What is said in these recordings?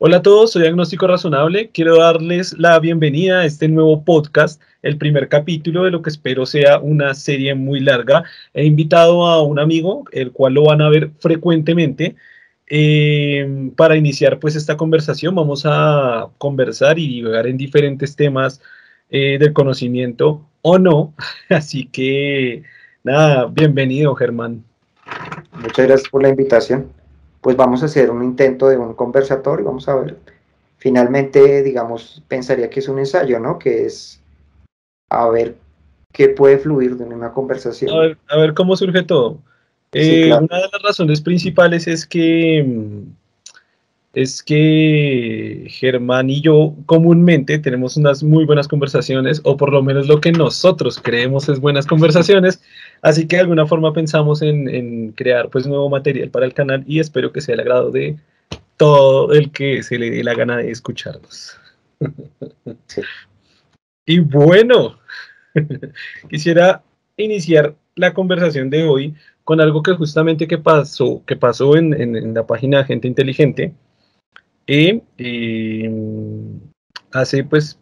Hola a todos, soy Agnóstico Razonable. Quiero darles la bienvenida a este nuevo podcast, el primer capítulo de lo que espero sea una serie muy larga. He invitado a un amigo, el cual lo van a ver frecuentemente. Eh, para iniciar pues esta conversación vamos a conversar y divagar en diferentes temas eh, del conocimiento o no. Así que nada, bienvenido Germán. Muchas gracias por la invitación pues vamos a hacer un intento de un conversatorio, vamos a ver. Finalmente, digamos, pensaría que es un ensayo, ¿no? Que es a ver qué puede fluir de una conversación. A ver, cómo surge todo. Eh, una de las razones principales es que mm, es que Germán y yo comúnmente tenemos unas muy buenas conversaciones, o por lo menos lo que nosotros creemos es buenas conversaciones, así que de alguna forma pensamos en, crear pues nuevo material para el canal y espero que sea el agrado de todo el que se le dé la gana de escucharnos. y bueno, quisiera iniciar la conversación de hoy con algo que justamente que pasó, que pasó en, en la página Gente Inteligente, y, hace pues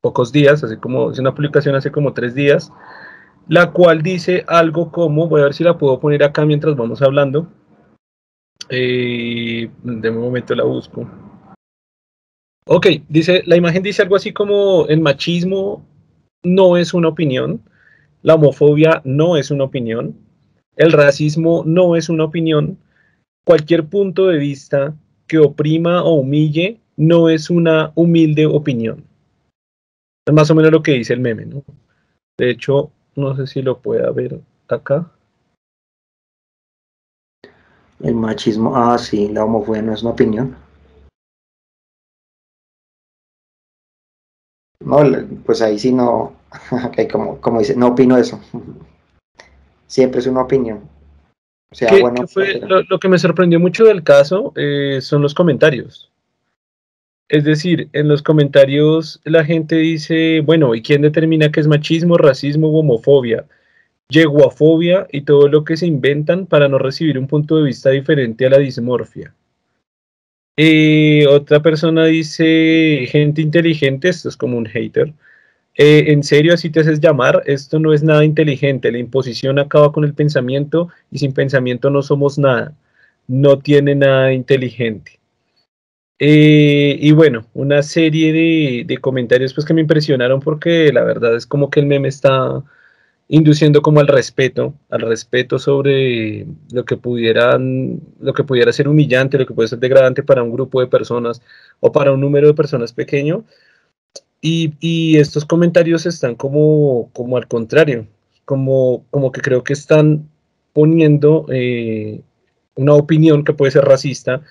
pocos días, así como es una publicación hace como tres días, la cual dice algo como, voy a ver si la puedo poner acá mientras vamos hablando. Eh, de un momento la busco. Ok, dice, la imagen dice algo así como el machismo no es una opinión, la homofobia no es una opinión, el racismo no es una opinión, cualquier punto de vista que oprima o humille no es una humilde opinión. Es más o menos lo que dice el meme, ¿no? De hecho, no sé si lo pueda ver acá. El machismo, ah, sí, la homofobia no es una opinión. No, pues ahí sí no, como, como dice, no opino eso. Siempre es una opinión bueno, fue, lo, que me sorprendió mucho del caso eh, son los comentarios. Es decir, en los comentarios la gente dice, bueno, ¿y quién determina qué es machismo, racismo u homofobia? Yeguafobia y todo lo que se inventan para no recibir un punto de vista diferente a la dismorfia. Eh, otra persona dice, gente inteligente, esto es como un hater, eh, en serio, así te haces llamar, esto no es nada inteligente, la imposición acaba con el pensamiento y sin pensamiento no somos nada, no tiene nada inteligente. Eh, y bueno, una serie de, comentarios pues que me impresionaron porque la verdad es como que el meme está induciendo como al respeto, al respeto sobre lo que pudieran, lo que pudiera ser humillante, lo que puede ser degradante para un grupo de personas o para un número de personas pequeño, y, estos comentarios están como, como al contrario, como, como que creo que están poniendo eh, una opinión que puede ser racista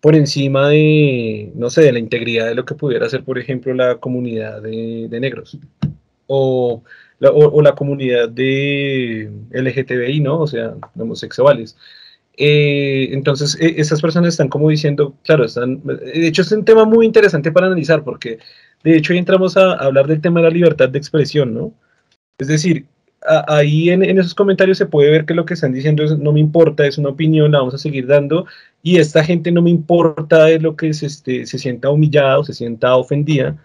por encima de, no sé, de la integridad de lo que pudiera ser, por ejemplo, la comunidad de, negros o la, o, la, comunidad de LGTBI, ¿no? O sea, homosexuales. Eh, entonces, e, esas personas están como diciendo, claro, están, de hecho es un tema muy interesante para analizar porque de hecho, entramos a, hablar del tema de la libertad de expresión, ¿no? Es decir, ahí en, esos comentarios se puede ver que lo que están diciendo es no me importa, es una opinión, la vamos a seguir dando, y esta gente no me importa de lo que se, este, se sienta humillada o se sienta ofendida,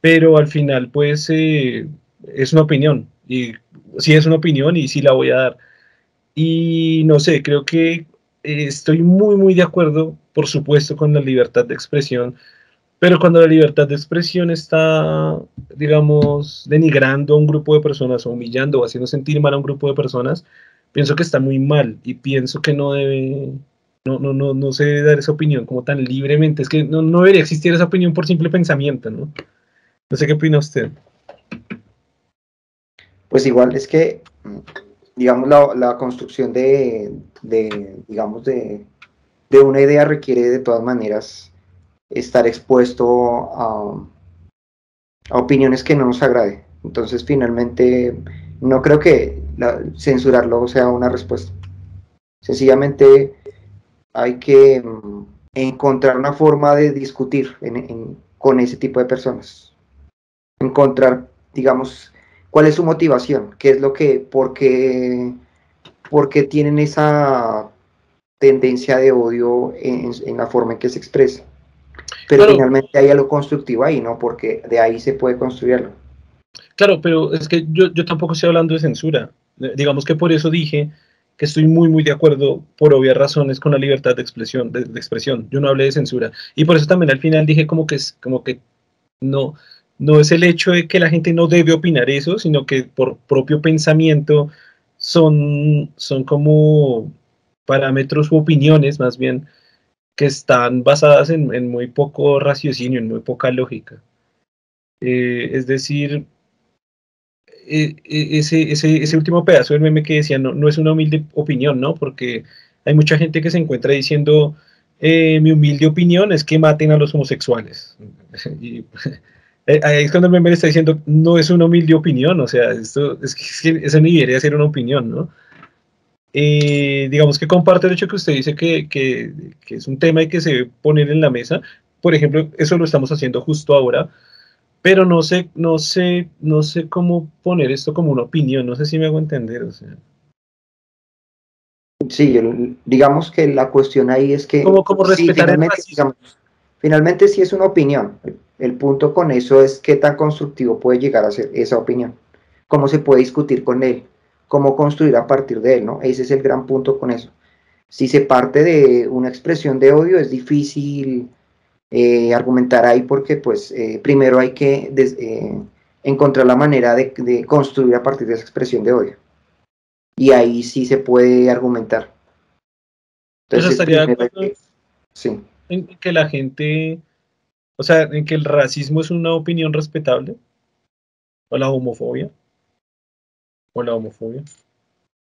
pero al final, pues, eh, es una opinión, y sí es una opinión y sí la voy a dar. Y no sé, creo que eh, estoy muy, muy de acuerdo, por supuesto, con la libertad de expresión, pero cuando la libertad de expresión está, digamos, denigrando a un grupo de personas o humillando o haciendo sentir mal a un grupo de personas, pienso que está muy mal y pienso que no debe, no, no, no, no se debe dar esa opinión como tan libremente. Es que no, no debería existir esa opinión por simple pensamiento, ¿no? No sé qué opina usted. Pues igual es que, digamos, la, la construcción de, de, digamos, de, de una idea requiere de todas maneras estar expuesto a, opiniones que no nos agrade. Entonces, finalmente, no creo que censurarlo sea una respuesta. Sencillamente hay que mm, encontrar una forma de discutir con ese tipo de personas. Encontrar, digamos, cuál es su motivación, qué es lo que, por qué, por qué tienen esa tendencia de odio en, en la forma en que se expresa Pero finalmente hay algo constructivo ahí, ¿no? Porque de ahí se puede construirlo. Claro, pero es que yo, yo tampoco estoy hablando de censura. Digamos que por eso dije que estoy muy, muy de acuerdo, por obvias razones, con la libertad de expresión. De, expresión. Yo no hablé de censura. Y por eso también al final dije como que, como que no, no es el hecho de que la gente no debe opinar eso, sino que por propio pensamiento son, son como parámetros u opiniones más bien que están basadas en, muy poco raciocinio, en muy poca lógica. Eh, es decir, e, e, ese, ese, ese, último pedazo del meme que decía no, no es una humilde opinión, ¿no? Porque hay mucha gente que se encuentra diciendo eh, mi humilde opinión es que maten a los homosexuales. y, eh, ahí es cuando el meme está diciendo no es una humilde opinión, o sea, esto es que, eso ni debería ser una opinión, ¿no? Eh, digamos que comparte el hecho que usted dice que, que, que, es un tema y que se debe poner en la mesa. Por ejemplo, eso lo estamos haciendo justo ahora, pero no sé, no sé, no sé cómo poner esto como una opinión, no sé si me hago entender, o sea. Sí, digamos que la cuestión ahí es que... ¿Cómo, respetar finalmente, finalmente sí es una opinión. El punto con eso es qué tan constructivo puede llegar a ser esa opinión. Cómo se puede discutir con él cómo construir a partir de él, ¿no? Ese es el gran punto con eso. Si se parte de una expresión de odio, es difícil eh, argumentar ahí porque, pues, eh, primero hay que eh, encontrar la manera de, construir a partir de esa expresión de odio. Y ahí sí se puede argumentar. Entonces, estaría que, sí. En que la gente, o sea, en que el racismo es una opinión respetable, o la homofobia o la homofobia?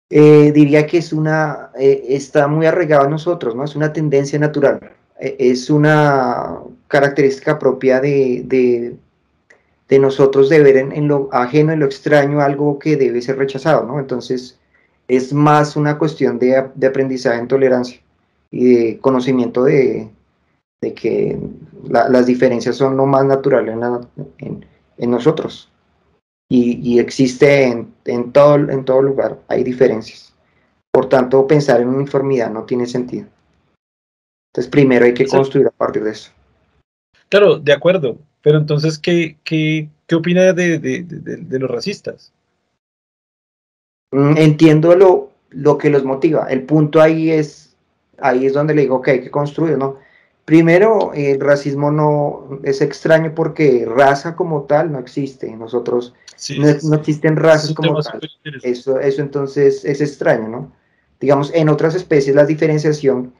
Eh, diría que es una, eh, está muy arraigado a nosotros, ¿no? Es una tendencia natural, eh, es una característica propia de, de, nosotros de ver en, lo ajeno, en lo extraño, algo que debe ser rechazado, ¿no? Entonces, es más una cuestión de, aprendizaje en tolerancia y de conocimiento de, que las diferencias son lo más natural en, en nosotros y, existe en, todo, en todo lugar, hay diferencias. Por tanto, pensar en uniformidad no tiene sentido. Entonces, primero hay que construir a partir de eso. Claro, de acuerdo, pero entonces, ¿qué, qué, qué opina de, de, los racistas? Mm, entiendo lo, lo que los motiva. El punto ahí es, ahí es donde le digo que hay que construir, ¿no? Primero, el racismo no es extraño porque raza como tal no existe. Nosotros no, existen razas como tal. Eso, eso entonces es extraño, ¿no? Digamos, en otras especies la diferenciación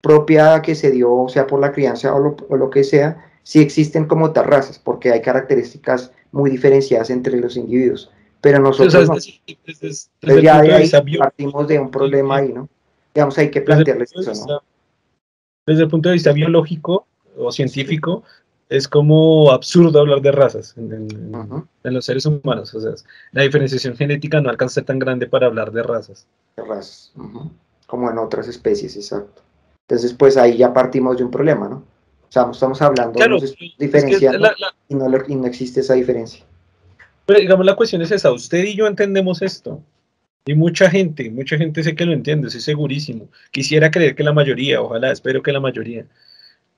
propia que se dio, sea por la crianza o lo, que sea, sí existen como tal razas, porque hay características muy diferenciadas entre los individuos. Pero nosotros no. ya de ahí partimos de un problema ahí, ¿no? Digamos, hay que plantearles eso, ¿no? Desde el punto de vista biológico o científico, es como absurdo hablar de razas en, los seres humanos. O sea, la diferenciación genética no alcanza a ser tan grande para hablar de razas. De razas, como en otras especies, exacto. Entonces, pues ahí ya partimos de un problema, ¿no? O sea, estamos hablando de diferencia y, no, no existe esa diferencia. Pero digamos, la cuestión es esa, usted y yo entendemos esto. Y mucha gente, mucha gente sé que lo entiende, estoy segurísimo. Quisiera creer que la mayoría, ojalá, espero que la mayoría.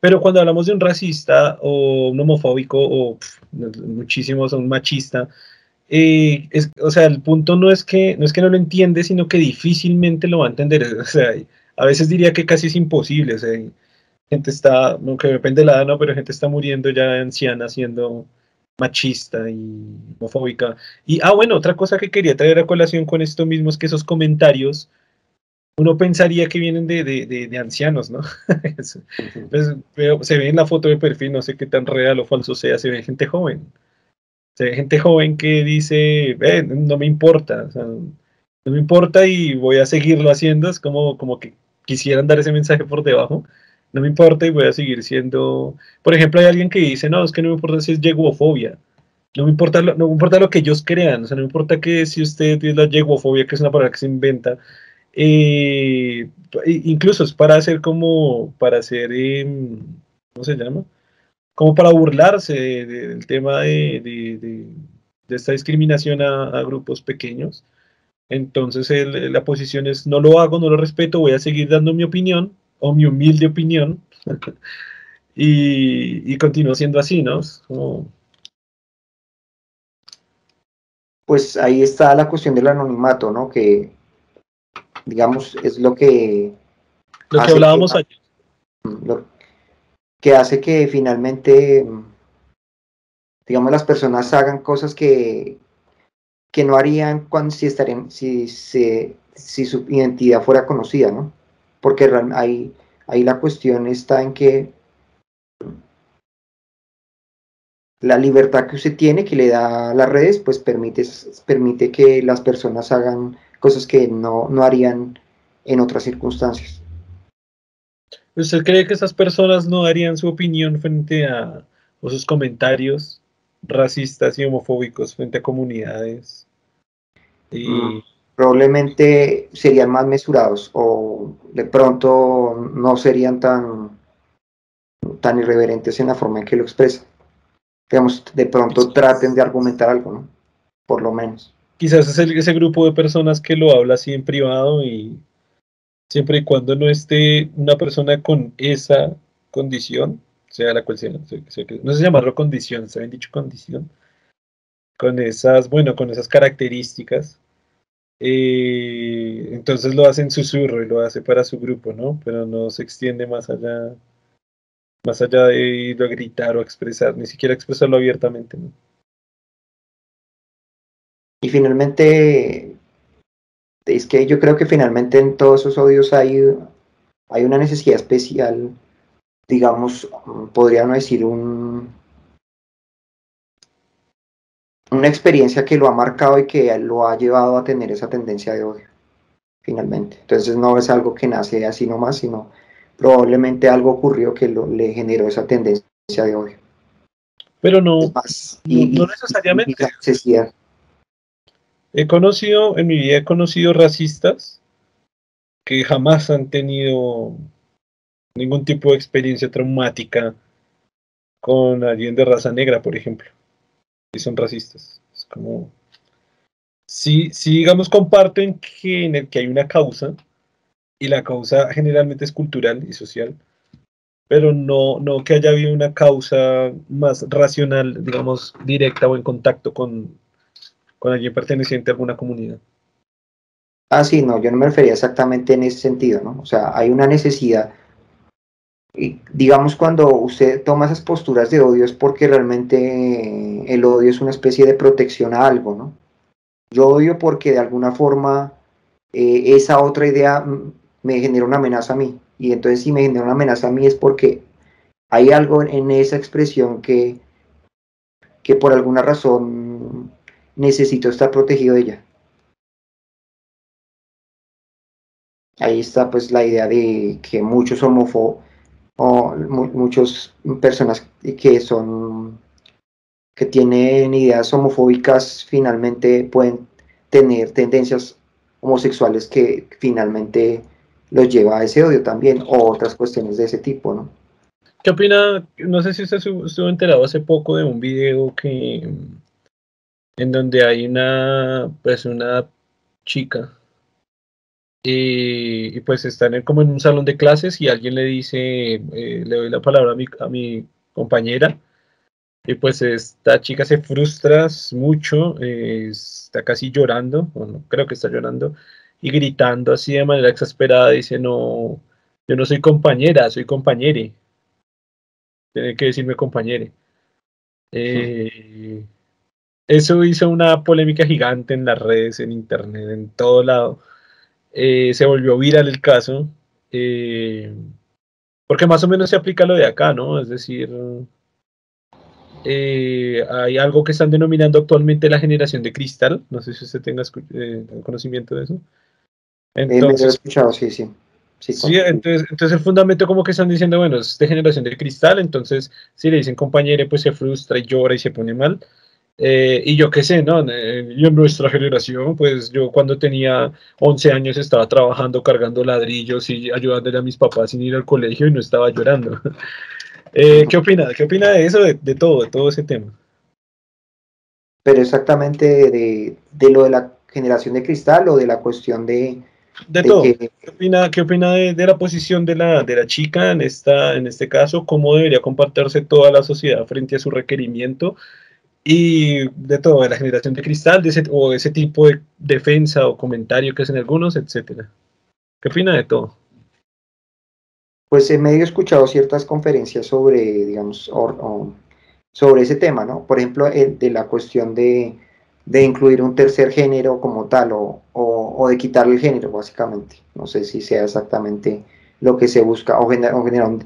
Pero cuando hablamos de un racista o un homofóbico o muchísimos, un machista, eh, o sea, el punto no es, que, no es que no lo entiende, sino que difícilmente lo va a entender. O sea, a veces diría que casi es imposible. O sea, gente está, aunque depende de la edad, ¿no? pero gente está muriendo ya anciana siendo machista y homofóbica. Y, ah, bueno, otra cosa que quería traer a colación con esto mismo es que esos comentarios uno pensaría que vienen de, de, ancianos, ¿no? Pues, se ve en la foto de perfil, no sé qué tan real o falso sea, se ve gente joven. Se ve gente joven que dice, no me importa, no me importa y voy a seguirlo haciendo, es como, como que quisieran dar ese mensaje por debajo, no me importa y voy a seguir siendo, por ejemplo, hay alguien que dice, no, es que no me importa si es yeguofobia, no me importa lo, no me importa lo que ellos crean, o sea, no me importa que si usted tiene la yeguofobia, que es una palabra que se inventa, eh, incluso es para hacer como, para hacer, em, ¿cómo se llama? Como para burlarse del tema de, esta discriminación a, grupos pequeños. Entonces la posición es, no lo hago, no lo respeto, voy a seguir dando mi opinión, o mi humilde opinión, y, y continúa siendo así, ¿no? Pues ahí está la cuestión del anonimato, ¿no? Que, digamos, es lo que... Lo que hablábamos ayer. Lo que hace que finalmente, digamos, las personas hagan cosas que, que no harían cuando si estarían, si, si, si su identidad fuera conocida, ¿no? Porque ahí, ahí la cuestión está en que la libertad que usted tiene, que le da las redes, pues permite, permite que las personas hagan cosas que no, no harían en otras circunstancias. ¿Usted cree que esas personas no darían su opinión frente a sus comentarios racistas y homofóbicos frente a comunidades? Mm, probablemente serían más mesurados o de pronto no serían tan, tan irreverentes en la forma en que lo expresan. Digamos, de pronto traten de argumentar algo, ¿no? Por lo menos. Quizás es ese grupo de personas que lo habla así en privado y siempre y cuando no esté una persona con esa condición, sea la cual sea, no sé llamarlo condición, se habían dicho condición, con esas, bueno, con esas características, entonces lo hace en susurro y lo hace para su grupo, ¿no? Pero no se extiende más allá, más allá de ir a gritar o expresar, ni siquiera expresarlo abiertamente, ¿no? Y finalmente, es que yo creo que finalmente en todos esos odios hay, hay una necesidad especial, digamos, podría no decir un, una experiencia que lo ha marcado y que lo ha llevado a tener esa tendencia de odio, finalmente. Entonces no es algo que nace así nomás, sino probablemente algo ocurrió que lo, le generó esa tendencia de odio. Pero no, no, necesariamente. He conocido, en mi vida he conocido racistas que jamás han tenido ningún tipo de experiencia traumática con alguien de raza negra, por ejemplo. Y son racistas. Es como. Si, si digamos, comparten que en el que hay una causa, y la causa generalmente es cultural y social, pero no, no que haya habido una causa más racional, digamos, directa o en contacto con, con alguien perteneciente a alguna comunidad. Ah, sí, no, yo no me refería exactamente en ese sentido, ¿no? O sea, hay una necesidad. Y digamos, cuando usted toma esas posturas de odio es porque realmente el odio es una especie de protección a algo, ¿no? Yo odio porque de alguna forma eh, esa otra idea me genera una amenaza a mí. Y entonces si me genera una amenaza a mí es porque hay algo en esa expresión que, que por alguna razón necesito estar protegido de ella. Ahí está pues la idea de que muchos homófobos o muchas personas que son que tienen ideas homofóbicas finalmente pueden tener tendencias homosexuales que finalmente los lleva a ese odio también o otras cuestiones de ese tipo, ¿no? ¿Qué opina? No sé si usted estuvo enterado hace poco de un video que en donde hay una, pues una chica y, pues están como en un salón de clases y alguien le dice, eh, le doy la palabra a mi, a mi compañera y pues esta chica se frustra mucho, eh, está casi llorando, bueno, creo que está llorando y gritando así de manera exasperada, dice, no, yo no soy compañera, soy compañere. Tiene que decirme compañere. Eh, eso hizo una polémica gigante en las redes, en internet, en todo lado. Eh, se volvió viral el caso, eh, porque más o menos se aplica lo de acá, ¿no? Es decir, eh, hay algo que están denominando actualmente la generación de cristal, no sé si usted tenga conocimiento de eso. Entonces, sí. Sí, entonces, entonces, el fundamento como que están diciendo, bueno, es de generación de cristal, entonces si le dicen compañero, pues se frustra y llora y se pone mal. Eh, y yo qué sé, ¿no? Yo en nuestra generación, pues yo cuando tenía 11 años estaba trabajando, cargando ladrillos y ayudándole a mis papás sin ir al colegio y no estaba llorando. Eh, ¿Qué opina? ¿Qué opina de eso, de, todo, de todo ese tema? Pero exactamente de, lo de la generación de cristal o de la cuestión de, De, todo. ¿Qué opina, qué opina de, la posición de la, de la chica en, esta, en este caso? ¿Cómo debería compartirse toda la sociedad frente a su requerimiento? Y de todo, de la generación de cristal, de ese, o ese tipo de defensa o comentario que hacen algunos, etcétera. ¿Qué opina de todo? Pues he medio escuchado ciertas conferencias sobre, digamos, sobre ese tema, ¿no? Por ejemplo, de la cuestión de, de incluir un tercer género como tal o, o, de quitarle el género, básicamente. No sé si sea exactamente lo que se busca o, generar, o,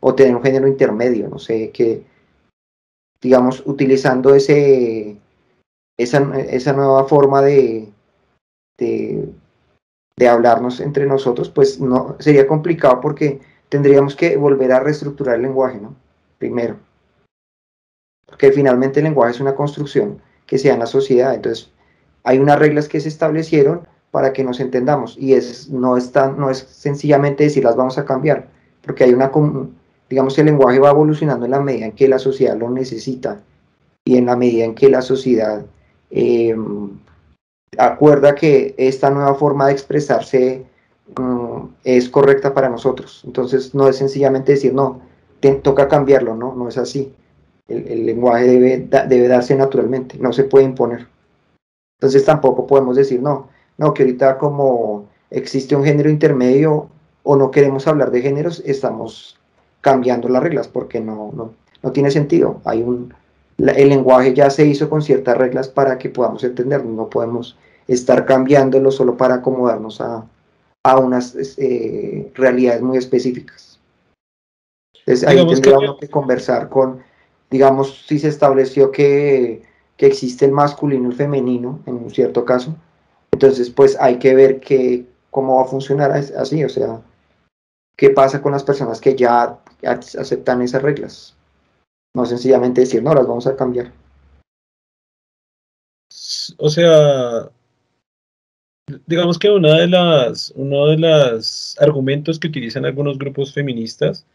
o tener un género intermedio, no sé, que, digamos, utilizando ese, esa, esa nueva forma de, de, hablarnos entre nosotros, pues no sería complicado porque tendríamos que volver a reestructurar el lenguaje, ¿no? Primero. Porque finalmente el lenguaje es una construcción que sea en la sociedad. Entonces, hay unas reglas que se establecieron para que nos entendamos y es, no, es no es sencillamente decir las vamos a cambiar, porque hay una, digamos, el lenguaje va evolucionando en la medida en que la sociedad lo necesita y en la medida en que la sociedad em, acuerda que esta nueva forma de expresarse mm, es correcta para nosotros. Entonces no es sencillamente decir, no, toca cambiarlo, no, no es así. El, lenguaje debe, debe darse naturalmente, no se puede imponer. Entonces tampoco podemos decir, no, no, que ahorita como existe un género intermedio o no queremos hablar de géneros, estamos cambiando las reglas porque no, no, no tiene sentido. Hay un, el lenguaje ya se hizo con ciertas reglas para que podamos entenderlo, no podemos estar cambiándolo solo para acomodarnos a, a unas eh, realidades muy específicas. Entonces ahí tendríamos que... que conversar con, digamos, si se estableció que, que existe el masculino y el femenino en un cierto caso, entonces pues hay que ver que, cómo va a funcionar así, o sea, qué pasa con las personas que ya aceptan esas reglas. No sencillamente decir, no, las vamos a cambiar. O sea, digamos que una de las, uno de los argumentos que utilizan algunos grupos feministas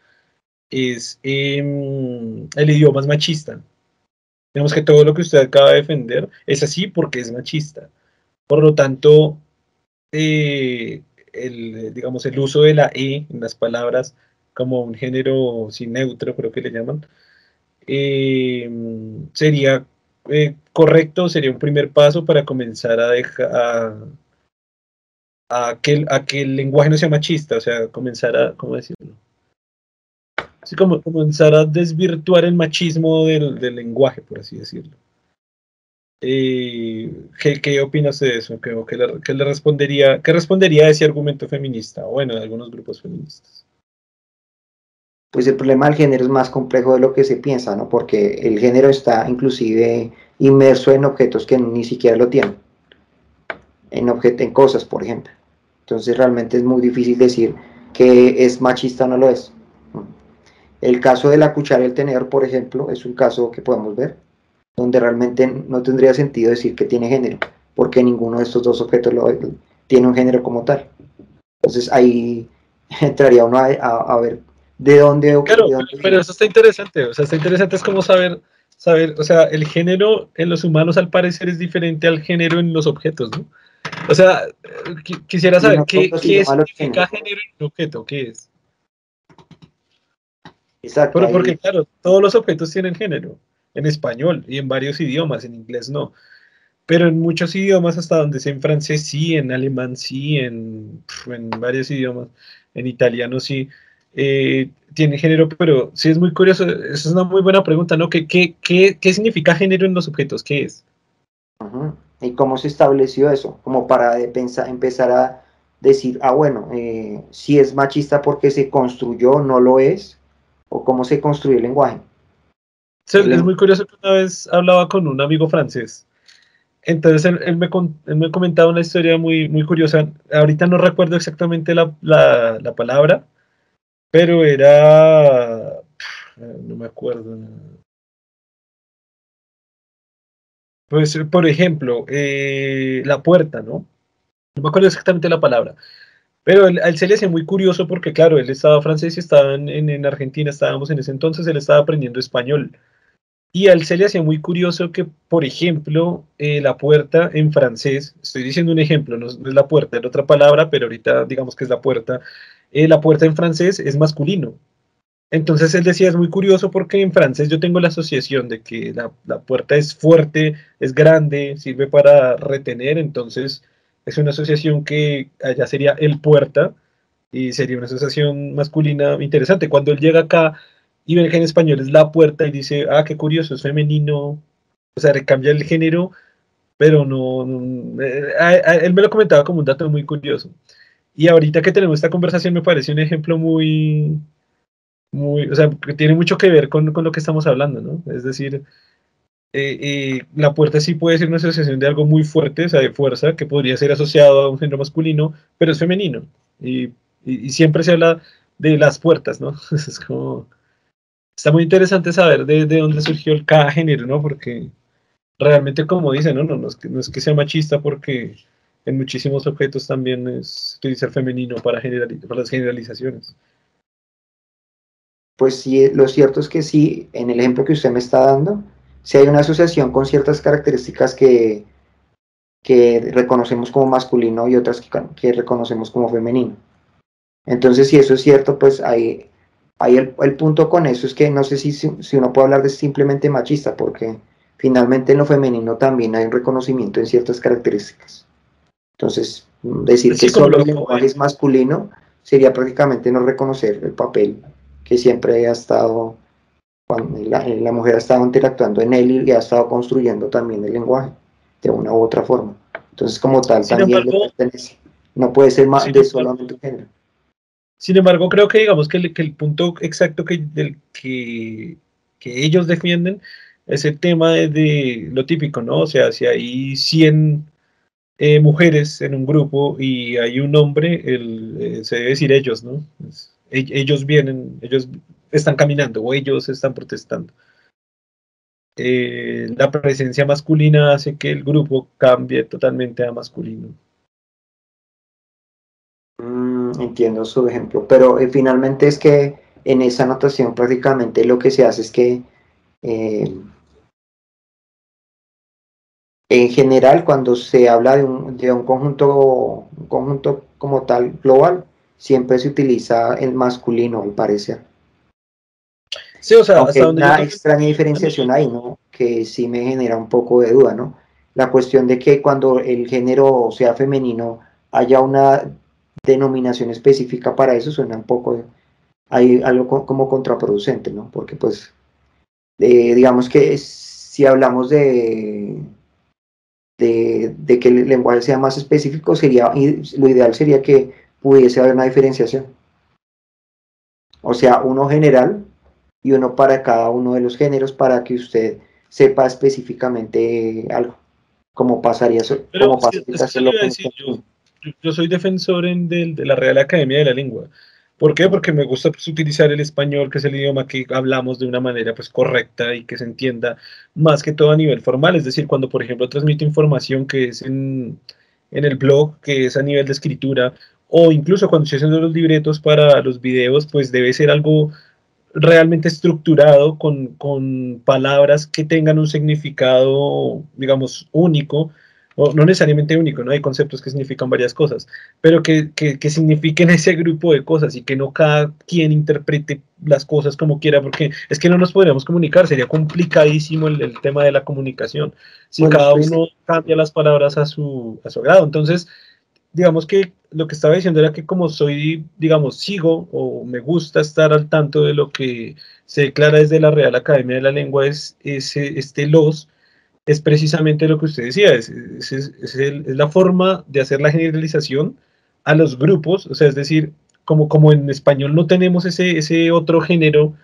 es em, el idioma es machista. Digamos que todo lo que usted acaba de defender es así porque es machista. Por lo tanto, eh, el, digamos, el uso de la E en las palabras como un género sin neutro, creo que le llaman, eh, sería eh, correcto, sería un primer paso para comenzar a dejar a, que, a que el lenguaje no sea machista, o sea, comenzar a, ¿cómo decirlo? Así como comenzar a desvirtuar el machismo del, del lenguaje, por así decirlo. Eh, ¿qué, ¿qué, opinas de eso? ¿Qué, qué, le, qué, le, respondería, ¿Qué respondería a ese argumento feminista? Bueno, de algunos grupos feministas pues el problema del género es más complejo de lo que se piensa, ¿no? Porque el género está inclusive inmerso en objetos que ni siquiera lo tienen, en, en cosas, por ejemplo. Entonces realmente es muy difícil decir que es machista o no lo es. El caso de la cuchara y el tenedor, por ejemplo, es un caso que podemos ver, donde realmente no tendría sentido decir que tiene género, porque ninguno de estos dos objetos tiene un género como tal. Entonces ahí entraría uno a ver de dónde... Claro, pero eso está interesante, o sea, está interesante es como saber, saber, o sea, el género en los humanos al parecer es diferente al género en los objetos, ¿no? O sea, quisiera saber qué, qué significa género en un objeto, qué es. Exacto. Pero porque, claro, todos los objetos tienen género, en español y en varios idiomas, en inglés no. Pero en muchos idiomas, hasta donde sea en francés sí, en alemán sí, en, en varios idiomas, en italiano sí eh, tiene género, pero sí es muy curioso, esa es una muy buena pregunta, ¿no? ¿Qué, qué, qué, qué significa género en los objetos? ¿Qué es? ¿Y cómo se estableció eso? Como para pensar, empezar a decir, ah, bueno, eh, si es machista porque se construyó, no lo es, o cómo se construye el lenguaje. es muy curioso que una vez hablaba con un amigo francés. Entonces él, me, él me comentaba una historia muy, muy curiosa. Ahorita no recuerdo exactamente la, la, la palabra, pero era. No me acuerdo. Pues, por ejemplo, eh, la puerta, ¿no? No me acuerdo exactamente la palabra. Pero él, él, se le hacía muy curioso porque, claro, él estaba francés y estaba en, en, Argentina, estábamos en ese entonces, él estaba aprendiendo español. Y a él se le hacía muy curioso que, por ejemplo, eh, la puerta en francés, estoy diciendo un ejemplo, no, es la puerta, es otra palabra, pero ahorita digamos que es la puerta, eh, la puerta en francés es masculino. Entonces él decía, es muy curioso porque en francés yo tengo la asociación de que la, la, puerta es fuerte, es grande, sirve para retener, entonces es una asociación que allá sería el puerta y sería una asociación masculina interesante. Cuando él llega acá y ve que en español es la puerta y dice, ah, qué curioso, es femenino, o sea, recambia el género, pero no, eh, él me lo comentaba como un dato muy curioso. Y ahorita que tenemos esta conversación me parece un ejemplo muy, muy, o sea, que tiene mucho que ver con, con lo que estamos hablando, ¿no? Es decir, eh, eh, la puerta sí puede ser una asociación de algo muy fuerte, o sea, de fuerza, que podría ser asociado a un género masculino, pero es femenino. Y, y, siempre se habla de las puertas, ¿no? es como... Está muy interesante saber de, de, dónde surgió el cada género, ¿no? Porque realmente, como dicen, ¿no? No, no, es que, no es que sea machista porque en muchísimos objetos también es utilizar femenino para, para las generalizaciones. Pues sí, lo cierto es que sí, en el ejemplo que usted me está dando, si hay una asociación con ciertas características que, que reconocemos como masculino y otras que, reconocemos como femenino. Entonces, si eso es cierto, pues hay, hay el, punto con eso es que no sé si, si uno puede hablar de simplemente machista, porque finalmente en lo femenino también hay un reconocimiento en ciertas características. Entonces, decir que solo el lenguaje es masculino sería prácticamente no reconocer el papel que siempre ha estado, cuando la, mujer ha estado interactuando en él y ha estado construyendo también el lenguaje de una u otra forma. Entonces, como tal, también le pertenece. No puede ser más de solamente un género. Sin embargo, creo que digamos que el, que el punto exacto que, del, que, que, ellos defienden es el tema de, lo típico, ¿no? O sea, si hay 100 eh, mujeres en un grupo y hay un hombre, el, eh, se debe decir ellos, ¿no? ellos vienen, ellos están caminando o ellos están protestando. Eh, la presencia masculina hace que el grupo cambie totalmente a masculino. Mm, entiendo su ejemplo, pero finalmente es que en esa anotación prácticamente lo que se hace es que en general cuando se habla de un, de un conjunto, un conjunto como tal global, siempre se utiliza el masculino, al parecer. Sí, o sea, Aunque una extraña diferenciación ahí, ¿no? Que sí me genera un poco de duda, ¿no? La cuestión de que cuando el género sea femenino haya una denominación específica para eso suena un poco, hay algo como contraproducente, ¿no? Porque pues, eh, digamos que si hablamos de, de, de, que el lenguaje sea más específico, sería, lo ideal sería que pudiese haber una diferenciación. O sea, uno general y uno para cada uno de los géneros para que usted sepa específicamente algo. Como pasaría eso. Pero yo, soy defensor de, la Real Academia de la Lengua. ¿Por qué? Porque me gusta pues, utilizar el español, que es el idioma que hablamos de una manera pues, correcta y que se entienda más que todo a nivel formal. Es decir, cuando, por ejemplo, transmito información que es en, en el blog, que es a nivel de escritura, o incluso cuando estoy haciendo los libretos para los videos, pues debe ser algo realmente estructurado con, con palabras que tengan un significado, digamos, único, o no necesariamente único, ¿no? Hay conceptos que significan varias cosas, pero que, que, que, signifiquen ese grupo de cosas y que no cada quien interprete las cosas como quiera, porque es que no nos podríamos comunicar, sería complicadísimo el, tema de la comunicación, si cada pues uno cambia las palabras a su, a su grado. Entonces, digamos que lo que estaba diciendo era que como soy, digamos, sigo o me gusta estar al tanto de lo que se declara desde la Real Academia de la Lengua, es, este los, es precisamente lo que usted decía, es, es, la forma de hacer la generalización a los grupos, o sea, es decir, como, como en español no tenemos ese, ese otro género,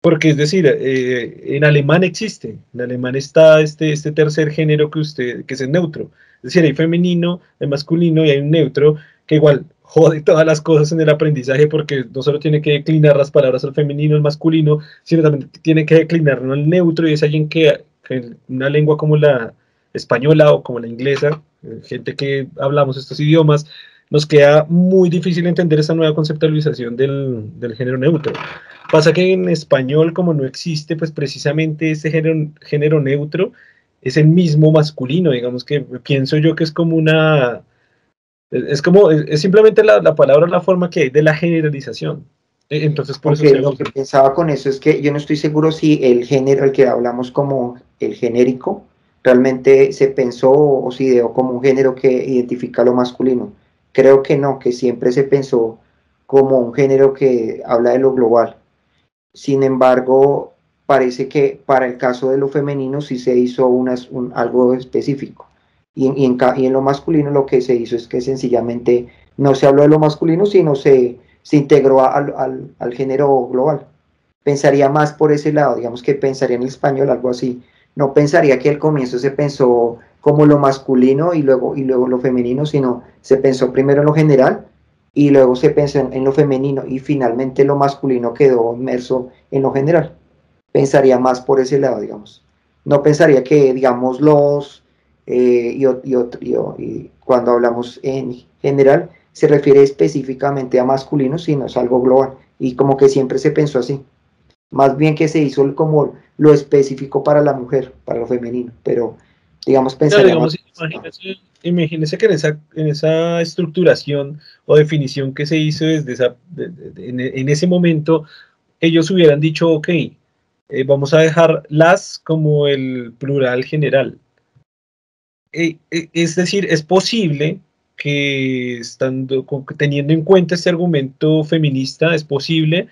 porque es decir, eh, en alemán existe, en alemán está este, este tercer género que usted, que es el neutro, es decir, hay femenino, hay masculino y hay un neutro que igual jode todas las cosas en el aprendizaje porque no solo tiene que declinar las palabras al femenino, al masculino, sino también tiene que declinar al neutro y es alguien que, en una lengua como la española o como la inglesa, eh, gente que hablamos estos idiomas, nos queda muy difícil entender esta nueva conceptualización del, género neutro. Pasa que en español, como no existe, pues precisamente ese género, género neutro es el mismo masculino, digamos que pienso yo que es como una, es como, es simplemente la, la palabra, la forma que hay de la generalización. E, entonces, por eso lo que pensaba con eso es que yo no estoy seguro si el género, el que hablamos como el genérico, realmente se pensó o se ideó como un género que identifica lo masculino. Creo que no, que siempre se pensó como un género que habla de lo global. Sin embargo, parece que para el caso de lo femenino sí se hizo un, algo específico. Y, en, lo masculino lo que se hizo es que sencillamente no se habló de lo masculino, sino se, se integró al, al, género global. Pensaría más por ese lado, digamos que pensaría en el español algo así. No pensaría que al comienzo se pensó como lo masculino y luego, y luego lo femenino, sino se pensó primero en lo general y luego se pensó en, lo femenino y finalmente lo masculino quedó inmerso en lo general. Pensaría más por ese lado, digamos. No pensaría que, digamos, los, eh, y, cuando hablamos en general, se refiere específicamente a masculino, sino es algo global. Y como que siempre se pensó así. Más bien que se hizo como lo específico para la mujer, para lo femenino. Pero digamos, pensar. imagínese, que en esa, en esa estructuración o definición que se hizo desde esa, en, ese momento, ellos hubieran dicho, ok, eh, vamos a dejar las como el plural general. Eh, eh, es decir, es posible que estando, teniendo en cuenta este argumento feminista, es posible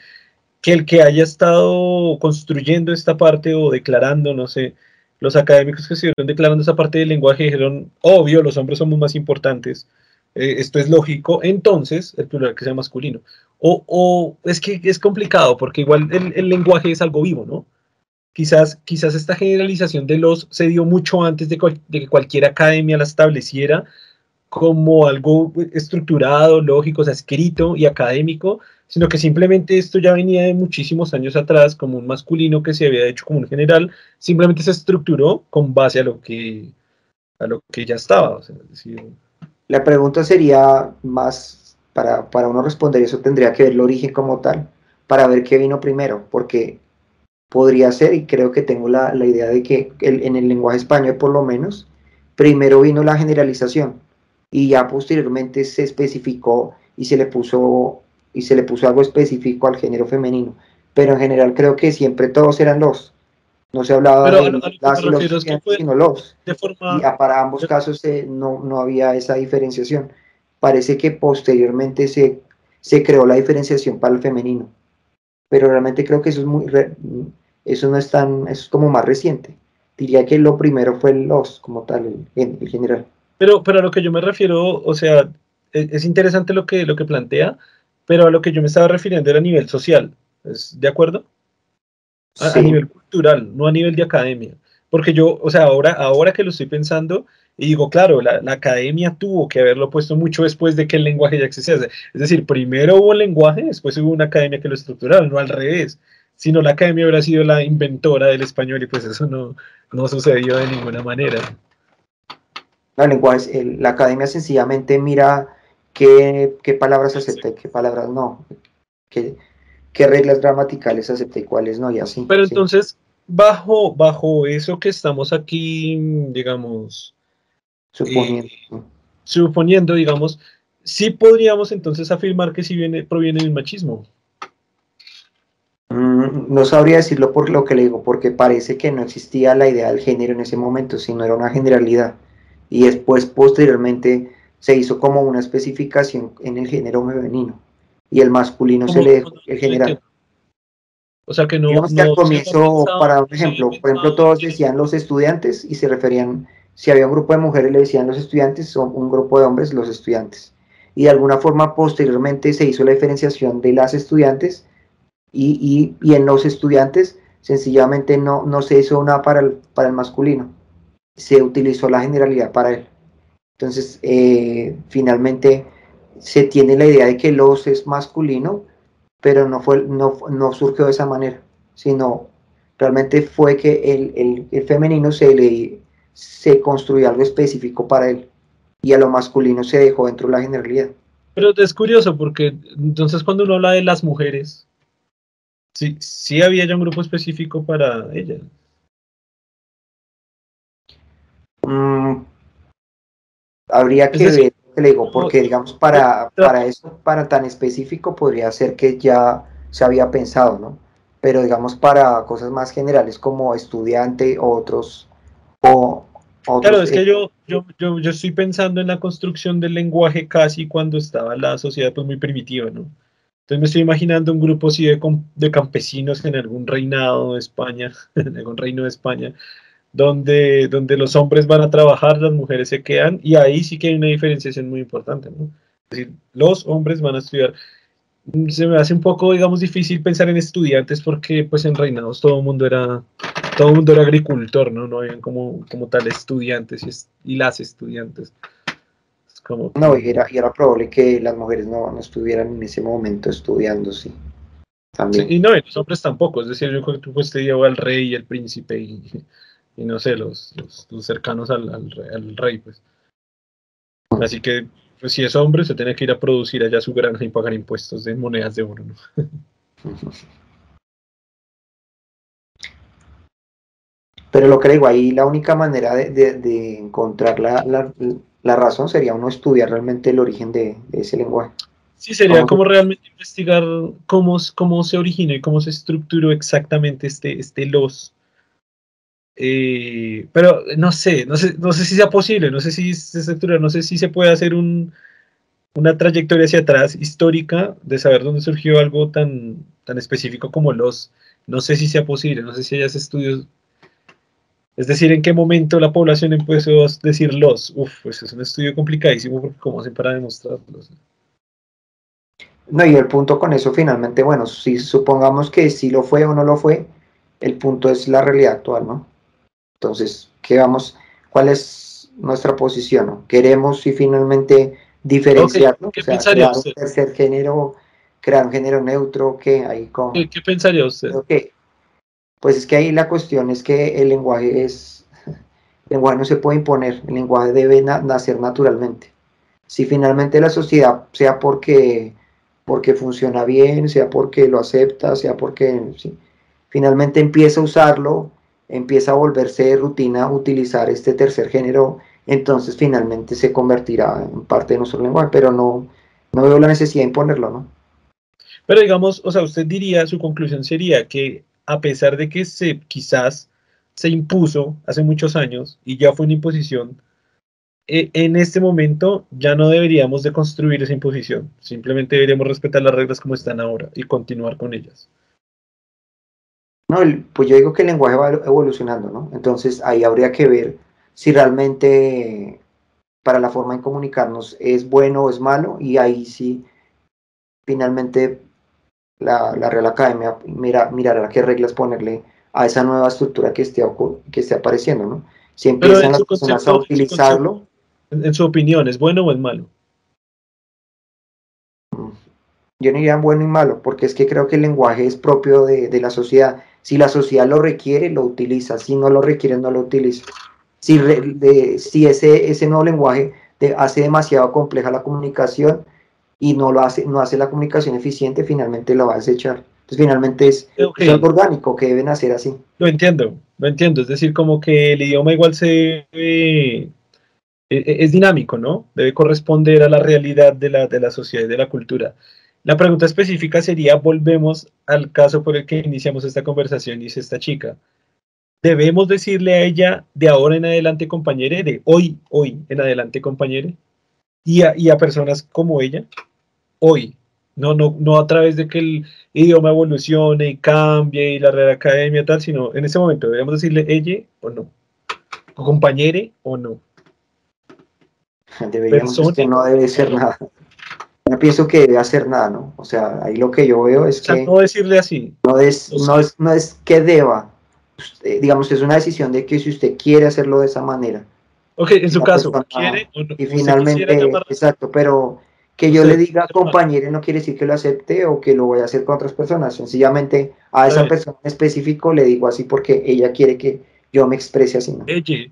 que el que haya estado construyendo esta parte o declarando, no sé, los académicos que estuvieron declarando esa parte del lenguaje dijeron, obvio, los hombres somos más importantes, eh, esto es lógico, entonces el plural que sea masculino. O, o es que es complicado, porque igual el, el, lenguaje es algo vivo, ¿no? Quizás, quizás esta generalización de los se dio mucho antes de, de que cualquier academia la estableciera, como algo estructurado, lógico, o sea, escrito y académico, sino que simplemente esto ya venía de muchísimos años atrás como un masculino que se había hecho como un general, simplemente se estructuró con base a lo que, a lo que ya estaba. La pregunta sería más, para, para uno responder eso tendría que ver el origen como tal, para ver qué vino primero, porque podría ser, y creo que tengo la, la idea de que en el lenguaje español por lo menos, primero vino la generalización, y ya posteriormente se especificó y se le puso y se le puso algo específico al género femenino. Pero en general creo que siempre todos eran los. No se hablaba de las y los, sino los. Y para ambos casos eh, no, no había esa diferenciación. Parece que posteriormente se, se creó la diferenciación para el femenino. Pero realmente creo que eso es muy eso no es tan, eso es como más reciente. Diría que lo primero fue el los como tal, el, el general. Pero, pero a lo que yo me refiero, o sea, e, es, interesante lo que, lo que plantea, pero a lo que yo me estaba refiriendo era a nivel social. ¿Es de acuerdo? A, nivel cultural, no a nivel de academia. Porque yo, o sea, ahora, ahora que lo estoy pensando, y digo, claro, la, academia tuvo que haberlo puesto mucho después de que el lenguaje ya existiese. Es decir, primero hubo el lenguaje, después hubo una academia que lo estructuraron, no al revés. Sino la academia hubiera sido la inventora del español y pues eso no, no sucedió de ninguna manera. La, lenguaje, la academia sencillamente mira qué, qué palabras acepta y qué palabras no, qué, qué, reglas gramaticales acepta y cuáles no, y así. Pero entonces, bajo, bajo eso que estamos aquí, digamos, suponiendo, eh, suponiendo digamos, sí podríamos entonces afirmar que sí viene, proviene del machismo. Mm, no sabría decirlo por lo que le digo, porque parece que no existía la idea del género en ese momento, sino era una generalidad y después posteriormente se hizo como una especificación en el género femenino y el masculino se le dejó el general. O sea que no. Digamos que al comienzo, para un ejemplo, por ejemplo, todos decían los estudiantes y se referían, si había un grupo de mujeres le decían los estudiantes, o un grupo de hombres los estudiantes. Y de alguna forma posteriormente se hizo la diferenciación de las estudiantes y, y, y en los estudiantes sencillamente no, no se hizo una para el, para el masculino se utilizó la generalidad para él. Entonces, eh, finalmente se tiene la idea de que los es masculino, pero no, fue, no, no surgió de esa manera, sino realmente fue que el, el, femenino se le se construyó algo específico para él y a lo masculino se dejó dentro de la generalidad. Pero es curioso porque entonces cuando uno habla de las mujeres, sí, sí había ya un grupo específico para ellas. Mm, habría que ver, le digo, porque digamos para, para eso, para tan específico podría ser que ya se había pensado, ¿no? Pero digamos para cosas más generales como estudiante o otros o Claro, es que yo, yo, yo, yo, estoy pensando en la construcción del lenguaje casi cuando estaba la sociedad pues muy primitiva, ¿no? Entonces me estoy imaginando un grupo así de, de campesinos en algún reinado de España, en algún reino de España, donde, donde los hombres van a trabajar, las mujeres se quedan, y ahí sí que hay una diferenciación muy importante, ¿no? Es decir, los hombres van a estudiar. Se me hace un poco, digamos, difícil pensar en estudiantes porque pues en reinados todo el mundo era todo mundo era agricultor, ¿no? No habían como, como tal estudiantes y, las estudiantes. como no, y era, y era probable que las mujeres no, no estuvieran en ese momento estudiando, sí. También. y no, y los hombres tampoco, es decir, yo creo que tú pues te llevo al rey y el príncipe y, y no sé, los, los, cercanos al, al, rey, pues. Así que, pues, si es hombre, se tiene que ir a producir allá su granja y pagar impuestos de monedas de oro, ¿no? Pero lo que digo, ahí la única manera de, encontrar la, razón sería uno estudiar realmente el origen de, ese lenguaje. Sí, sería como realmente investigar cómo, cómo se originó y cómo se estructuró exactamente este, este los. Eh, pero no sé, no sé, no sé si sea posible, no sé si se estructura, no sé si se puede hacer un, una trayectoria hacia atrás histórica de saber dónde surgió algo tan, tan específico como los. No sé si sea posible, no sé si hayas estudios es decir, en qué momento la población empezó a decir los. Uf, pues es un estudio complicadísimo porque cómo hacen para demostrarlos. No, y el punto con eso finalmente, bueno, si supongamos que sí lo fue o no lo fue, el punto es la realidad actual, ¿no? Entonces, ¿qué vamos? ¿Cuál es nuestra posición? ¿Queremos si finalmente diferenciarlo? ¿Qué pensaría usted? un tercer género, crear un género neutro, ¿qué? Ahí con... ¿Qué, pensaría usted? Pues es que ahí la cuestión es que el lenguaje es, el lenguaje no se puede imponer, el lenguaje debe nacer naturalmente. Si finalmente la sociedad, sea porque, porque funciona bien, sea porque lo acepta, sea porque finalmente empieza a usarlo, empieza a volverse rutina utilizar este tercer género, entonces finalmente se convertirá en parte de nuestro lenguaje, pero no, no veo la necesidad de imponerlo, ¿no? Pero digamos, o sea, usted diría, su conclusión sería que a pesar de que se quizás se impuso hace muchos años y ya fue una imposición, e, en este momento ya no deberíamos de construir esa imposición, simplemente deberíamos respetar las reglas como están ahora y continuar con ellas. No, pues yo digo que el lenguaje va evolucionando, ¿no? Entonces ahí habría que ver si realmente para la forma de comunicarnos es bueno o es malo y ahí sí finalmente la, Real Academia mira, mirará qué reglas ponerle a esa nueva estructura que esté, que esté apareciendo, ¿no? Si empiezan las personas a utilizarlo. En, su opinión, ¿es bueno o es malo? Mm, yo no diría bueno y malo, porque es que creo que el lenguaje es propio de, la sociedad. Si la sociedad lo requiere, lo utiliza. Si no lo requiere, no lo utiliza. Si, si ese, ese nuevo lenguaje hace demasiado compleja la comunicación, y no lo hace, no hace la comunicación eficiente, finalmente lo va a desechar. Entonces finalmente es, algo orgánico que deben hacer así. Lo entiendo, lo entiendo. Es decir, como que el idioma igual se e, e, es dinámico, ¿no? Debe corresponder a la realidad de la, de la sociedad y de la cultura. La pregunta específica sería, volvemos al caso por el que iniciamos esta conversación, dice esta chica. ¿Debemos decirle a ella de ahora en adelante compañere, de hoy, hoy en adelante compañere? Y a, y a personas como ella? hoy, no, no, no a través de que el idioma evolucione y cambie y la Real Academia tal, sino en ese momento deberíamos decirle ella o no, compañere o no. Deberíamos que no debe ser nada. No pienso que debe hacer nada, ¿no? O sea, ahí lo que yo veo es que... No decirle así. No es, no es, no es que deba. digamos, es una decisión de que si usted quiere hacerlo de esa manera. Ok, en su caso, quiere o no. Y finalmente, exacto, pero que yo le diga compañero no quiere decir que lo acepte o que lo voy a hacer con otras personas. Sencillamente a esa persona en específico le digo así porque ella quiere que yo me exprese así. Ella.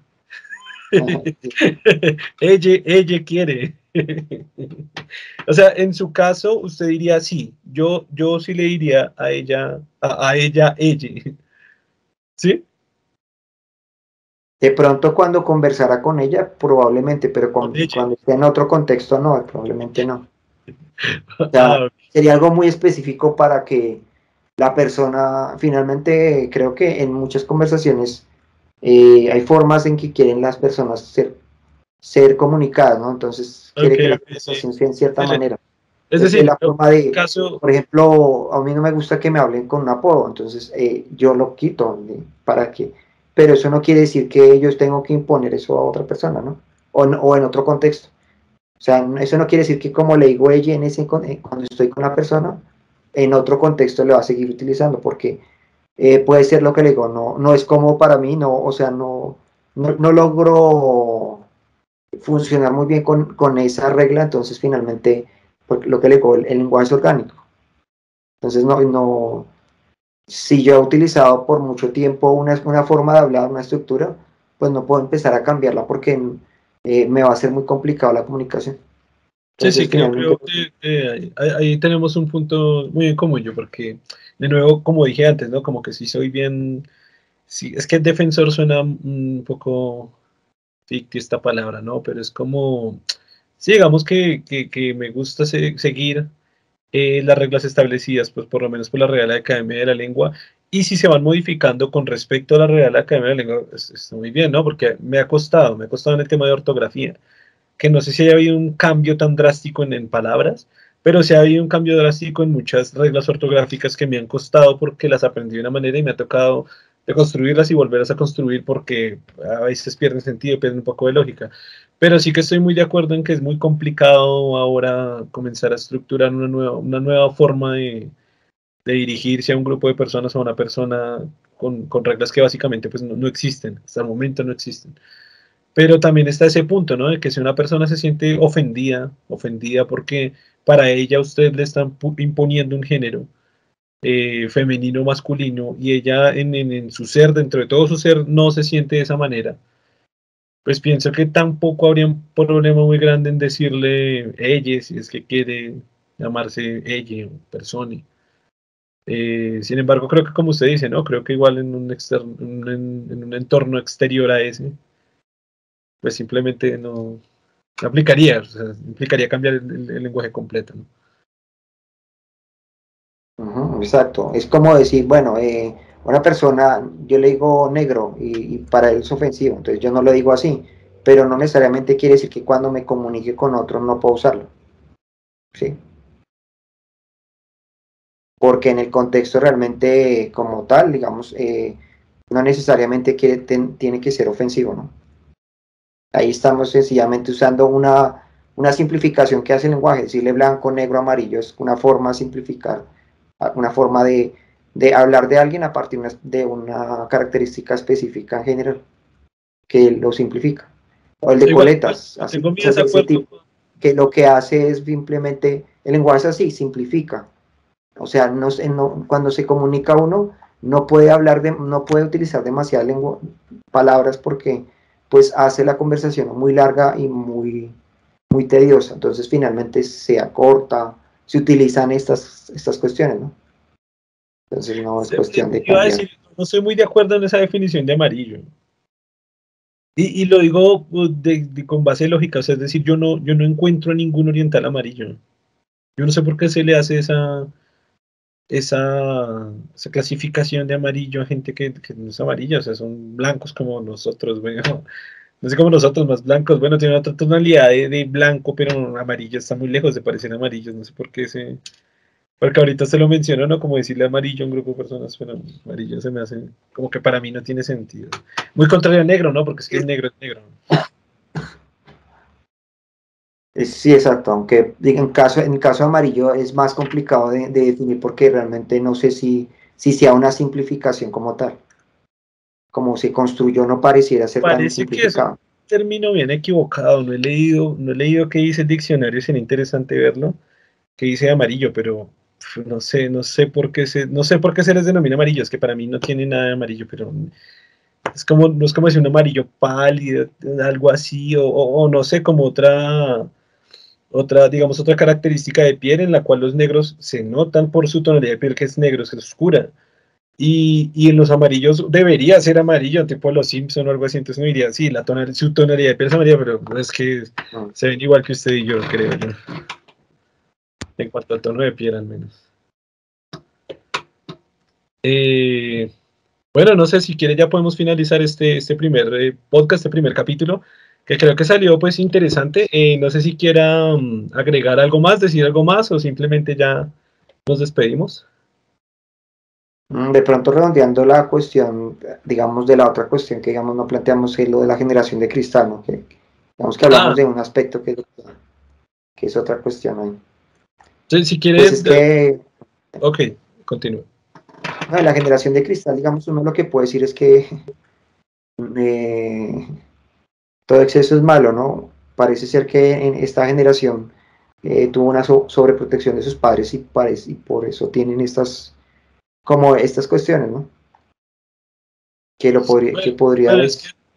ella, ella quiere. o sea, en su caso, usted diría sí. Yo, yo sí le diría a ella, a, ella, ella. ¿Sí? De pronto cuando conversara con ella, probablemente, pero cuando, cuando esté en otro contexto, no, probablemente no. Ah, sería algo muy específico para que la persona, finalmente, creo que en muchas conversaciones eh, hay formas en que quieren las personas ser ser comunicadas, ¿no? Entonces, quiere que la conversación sea en cierta manera. Es decir, la forma de, por ejemplo, a mí no me gusta que me hablen con un apodo, entonces eh, yo lo quito para que, pero eso no quiere decir que yo tengo que imponer eso a otra persona, ¿no? O, o en otro contexto. O sea, eso no quiere decir que como le digo ella en ese, eh, cuando estoy con la persona, en otro contexto le va a seguir utilizando, porque eh, puede ser lo que le digo, no, no es como para mí, no, o sea, no, no, no logro funcionar muy bien con, con esa regla, entonces finalmente pues, lo que le digo, el, lenguaje es orgánico. Entonces no, no, si yo he utilizado por mucho tiempo una, una forma de hablar, una estructura, pues no puedo empezar a cambiarla porque eh, me va a ser muy complicado la comunicación. sí, sí, creo, que ahí, tenemos un punto muy en común yo, porque de nuevo, como dije antes, ¿no? Como que si soy bien, sí, es que defensor suena un poco esta palabra, ¿no? Pero es como, sí, digamos que, me gusta seguir eh, las reglas establecidas, pues por lo menos por la Real Academia de la Lengua, y si se van modificando con respecto a la Real Academia de la Lengua, está muy bien, ¿no? Porque me ha costado, me ha costado en el tema de ortografía, que no sé si haya habido un cambio tan drástico en, en palabras, pero sí ha habido un cambio drástico en muchas reglas ortográficas que me han costado porque las aprendí de una manera y me ha tocado de construirlas y volverlas a construir porque a veces pierden sentido, pierden un poco de lógica. Pero sí que estoy muy de acuerdo en que es muy complicado ahora comenzar a estructurar una nueva, una nueva forma de, de dirigirse a un grupo de personas o a una persona con, con reglas que básicamente pues no, no, existen, hasta el momento no existen. Pero también está ese punto, ¿no? De que si una persona se siente ofendida, ofendida porque para ella usted le están imponiendo un género, eh, femenino masculino y ella en, su ser, dentro de todo su ser, no se siente de esa manera, pues pienso que tampoco habría un problema muy grande en decirle ella, si es que quiere llamarse ella o persona. Eh, sin embargo, creo que como usted dice, ¿no? Creo que igual en un, en, un entorno exterior a ese, pues simplemente no, aplicaría, implicaría cambiar el, lenguaje completo, ¿no? Exacto. Es como decir, bueno, eh, una persona, yo le digo negro y, para él es ofensivo, entonces yo no lo digo así, pero no necesariamente quiere decir que cuando me comunique con otro no puedo usarlo. ¿Sí? Porque en el contexto realmente como tal, digamos, eh, no necesariamente quiere, tiene que ser ofensivo, ¿no? Ahí estamos sencillamente usando una, una simplificación que hace el lenguaje, decirle blanco, negro, amarillo, es una forma de simplificar una forma de, hablar de alguien a partir de una característica específica en general, que lo simplifica. O el de coletas, así, que lo que hace es simplemente, el lenguaje es así, simplifica. O sea, no, cuando se comunica uno, no puede hablar de, no puede utilizar demasiadas palabras porque pues hace la conversación muy larga y muy, muy tediosa. Entonces finalmente se acorta, se utilizan estas, estas cuestiones, ¿no? Entonces no es cuestión de... no estoy muy de acuerdo en esa definición de amarillo. Y, y lo digo pues, con base lógica, o sea, es decir, yo no, yo no encuentro ningún oriental amarillo. Yo no sé por qué se le hace esa, esa, esa clasificación de amarillo a gente que, que, no es amarilla, o sea, son blancos como nosotros, bueno, no sé cómo nosotros, más blancos, bueno, tiene otra tonalidad de, blanco, pero amarillo está muy lejos de parecer amarillos, no sé por qué se... Porque ahorita se lo mencionó, ¿no? Como decirle amarillo a un grupo de personas, pero amarillo se me hace como que para mí no tiene sentido. Muy contrario a negro, ¿no? Porque es que es negro, es negro. Sí, exacto, aunque en caso, en el caso amarillo es más complicado de, definir porque realmente no sé si, si sea una simplificación como tal como se construyó no pareciera ser tan simplificado. Que término bien equivocado, no he leído, no he leído qué dice el diccionario, sería interesante verlo, que dice amarillo, pero no sé, no sé por qué se, no sé por qué se les denomina amarillo, es que para mí no tiene nada de amarillo, pero es como, no es como decir un amarillo pálido, algo así, o, no sé, como otra, otra, digamos, otra característica de piel en la cual los negros se notan por su tonalidad de piel que es negro, es oscura. Y, y, en los amarillos debería ser amarillo, tipo los Simpson o algo así, entonces no diría, sí, la tonalidad, su tonalidad de piel es amarilla, pero es que ah. se ven igual que usted y yo, creo yo. En cuanto al tono de piel, al menos. Eh, bueno, no sé si quiere ya podemos finalizar este, este primer eh, podcast, este primer capítulo, que creo que salió pues interesante. Eh, no sé si quiera mm, agregar algo más, decir algo más o simplemente ya nos despedimos. Mm, de pronto redondeando la cuestión, digamos, de la otra cuestión que digamos no planteamos, es lo de la generación de cristal, ¿no? que digamos que hablamos ah. de un aspecto que, que, es otra cuestión ahí. Entonces, si quieres... Pues ok, continúa. la generación de cristal, digamos, uno lo que puede decir es que eh, todo exceso es malo, ¿no? Parece ser que en esta generación eh, tuvo una sobreprotección de sus padres y, y por eso tienen estas como estas cuestiones, ¿no? Que lo podría, que podría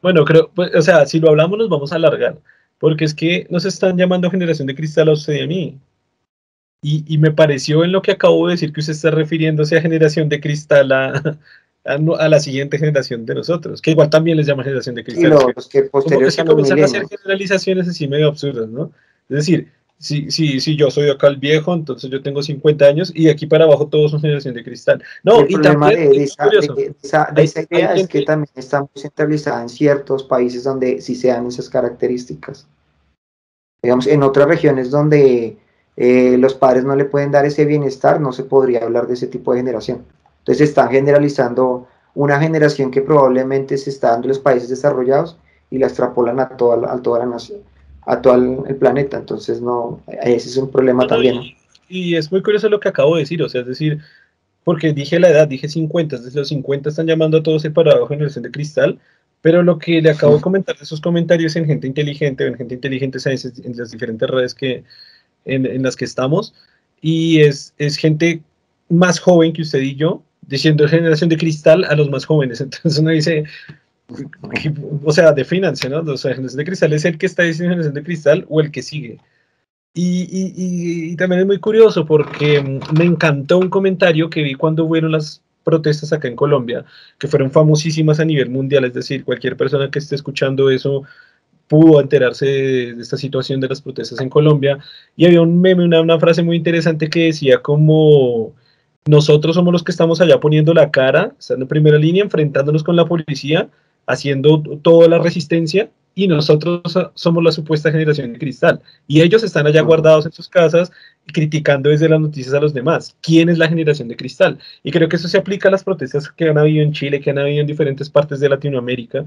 bueno, creo, pues, o sea, si lo hablamos nos vamos a alargar, porque es que nos están llamando generación de cristal a usted y a mí. Y, me pareció en lo que acabo de decir que usted está refiriéndose a generación de cristal a, a, la siguiente generación de nosotros, que igual también les llama generación de cristal. Y los que posteriormente comienzan a hacer generalizaciones así medio absurdas, ¿no? Es decir, Sí, sí, sí, yo soy acá el viejo, entonces yo tengo 50 años y aquí para abajo todos son generación de cristal. No, y también de, esa, idea es que también está muy centralizada en ciertos países donde sí se dan esas características. Digamos, en otras regiones donde eh, los padres no le pueden dar ese bienestar, no se podría hablar de ese tipo de generación. Entonces están generalizando una generación que probablemente se está dando en los países desarrollados y la extrapolan a toda, a toda la nación a todo el, planeta. Entonces, no, ese es un problema también. Y, es muy curioso lo que acabo de decir, o sea, es decir, porque dije la edad, dije 50, desde los 50 están llamando a todos separado generación de cristal, pero lo que le acabo de comentar de esos comentarios en gente inteligente, en gente inteligente en las diferentes redes que, en, en las que estamos, y es, es gente más joven que usted y yo, diciendo generación de cristal a los más jóvenes. Entonces uno dice, o sea, defínanse, ¿no? Sea, generación de cristal es el que está diciendo generación de cristal o el que sigue. Y, también es muy curioso porque me encantó un comentario que vi cuando hubo las protestas acá en Colombia, que fueron famosísimas a nivel mundial, es decir, cualquier persona que esté escuchando eso pudo enterarse de, esta situación de las protestas en Colombia. Y había un meme, una, una frase muy interesante que decía como nosotros somos los que estamos allá poniendo la cara, estando en primera línea, enfrentándonos con la policía, haciendo toda la resistencia y nosotros somos la supuesta generación de cristal. Y ellos están allá guardados en sus casas criticando desde las noticias a los demás. ¿Quién es la generación de cristal? Y creo que eso se aplica a las protestas que han habido en Chile, que han habido en diferentes partes de Latinoamérica,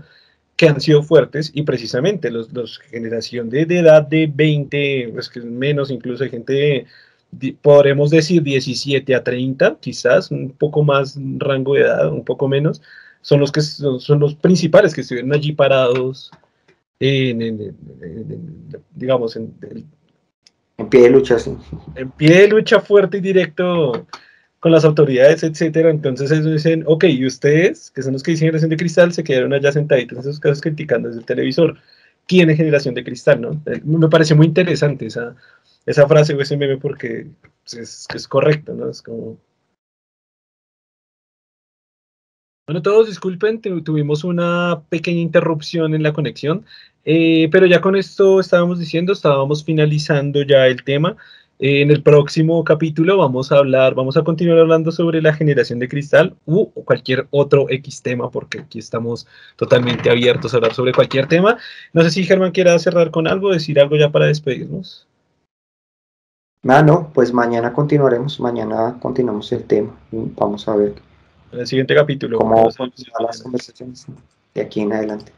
que han sido fuertes y precisamente los, los generación de, edad de 20, pues que menos, incluso hay gente de, podremos decir 17 a 30, quizás, un poco más rango de edad, un poco menos, son los que son, los principales que estuvieron allí parados, en, digamos, en, en pie de lucha, sí. En pie de lucha fuerte y directo con las autoridades, etcétera. Entonces ellos dicen, ok, y ustedes, que son los que dicen generación de cristal, se quedaron allá sentaditos en esos casos criticando desde el televisor. ¿Quién es generación de cristal? ¿no? Eh, me pareció muy interesante esa, esa frase o ese meme porque es, es correcto, ¿no? Es como Bueno, todos disculpen, tuvimos una pequeña interrupción en la conexión, eh, pero ya con esto estábamos diciendo, estábamos finalizando ya el tema. Eh, en el próximo capítulo vamos a hablar, vamos a continuar hablando sobre la generación de cristal u cualquier otro X tema, porque aquí estamos totalmente abiertos a hablar sobre cualquier tema. No sé si Germán quiera cerrar con algo, decir algo ya para despedirnos. Ah, no, pues mañana continuaremos, mañana continuamos el tema. Vamos a ver en el siguiente capítulo. Como las conversaciones de aquí en adelante.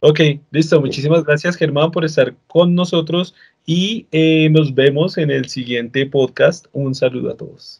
Ok, listo. Muchísimas gracias, Germán, por estar con nosotros y eh, nos vemos en el siguiente podcast. Un saludo a todos.